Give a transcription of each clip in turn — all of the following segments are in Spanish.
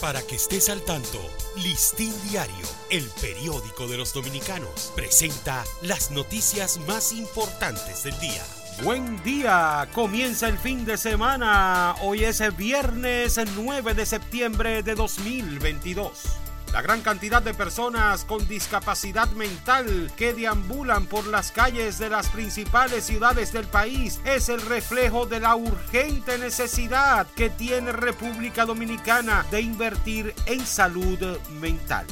Para que estés al tanto, Listín Diario, el periódico de los dominicanos, presenta las noticias más importantes del día. Buen día, comienza el fin de semana. Hoy es el viernes 9 de septiembre de 2022. La gran cantidad de personas con discapacidad mental que deambulan por las calles de las principales ciudades del país es el reflejo de la urgente necesidad que tiene República Dominicana de invertir en salud mental.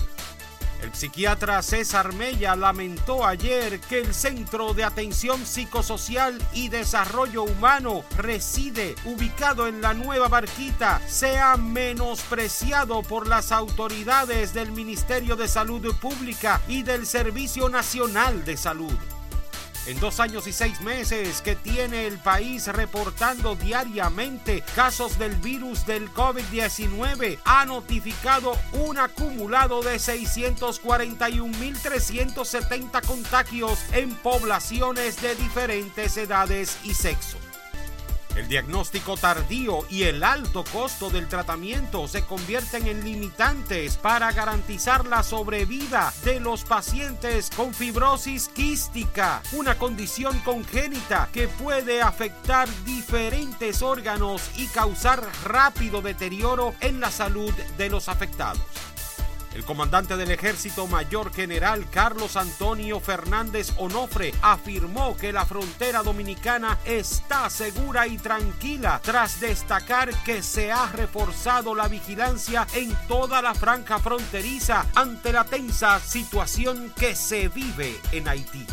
El psiquiatra César Mella lamentó ayer que el Centro de Atención Psicosocial y Desarrollo Humano reside ubicado en la Nueva Barquita sea menospreciado por las autoridades del Ministerio de Salud Pública y del Servicio Nacional de Salud. En dos años y seis meses que tiene el país reportando diariamente casos del virus del COVID-19, ha notificado un acumulado de 641.370 contagios en poblaciones de diferentes edades y sexos. El diagnóstico tardío y el alto costo del tratamiento se convierten en limitantes para garantizar la sobrevida de los pacientes con fibrosis quística, una condición congénita que puede afectar diferentes órganos y causar rápido deterioro en la salud de los afectados. El comandante del ejército mayor general Carlos Antonio Fernández Onofre afirmó que la frontera dominicana está segura y tranquila tras destacar que se ha reforzado la vigilancia en toda la franja fronteriza ante la tensa situación que se vive en Haití.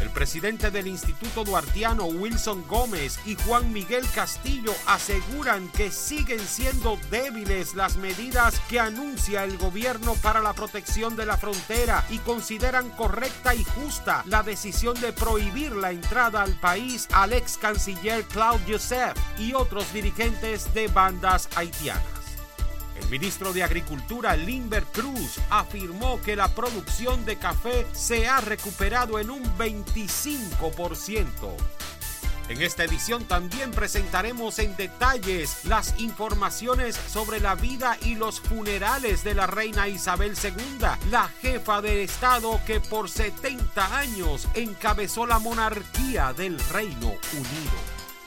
El presidente del Instituto Duartiano, Wilson Gómez, y Juan Miguel Castillo aseguran que siguen siendo débiles las medidas que anuncia el gobierno para la protección de la frontera y consideran correcta y justa la decisión de prohibir la entrada al país al ex canciller Claude Joseph y otros dirigentes de bandas haitianas. El ministro de Agricultura, Limber Cruz, afirmó que la producción de café se ha recuperado en un 25%. En esta edición también presentaremos en detalles las informaciones sobre la vida y los funerales de la reina Isabel II, la jefa de Estado que por 70 años encabezó la monarquía del Reino Unido.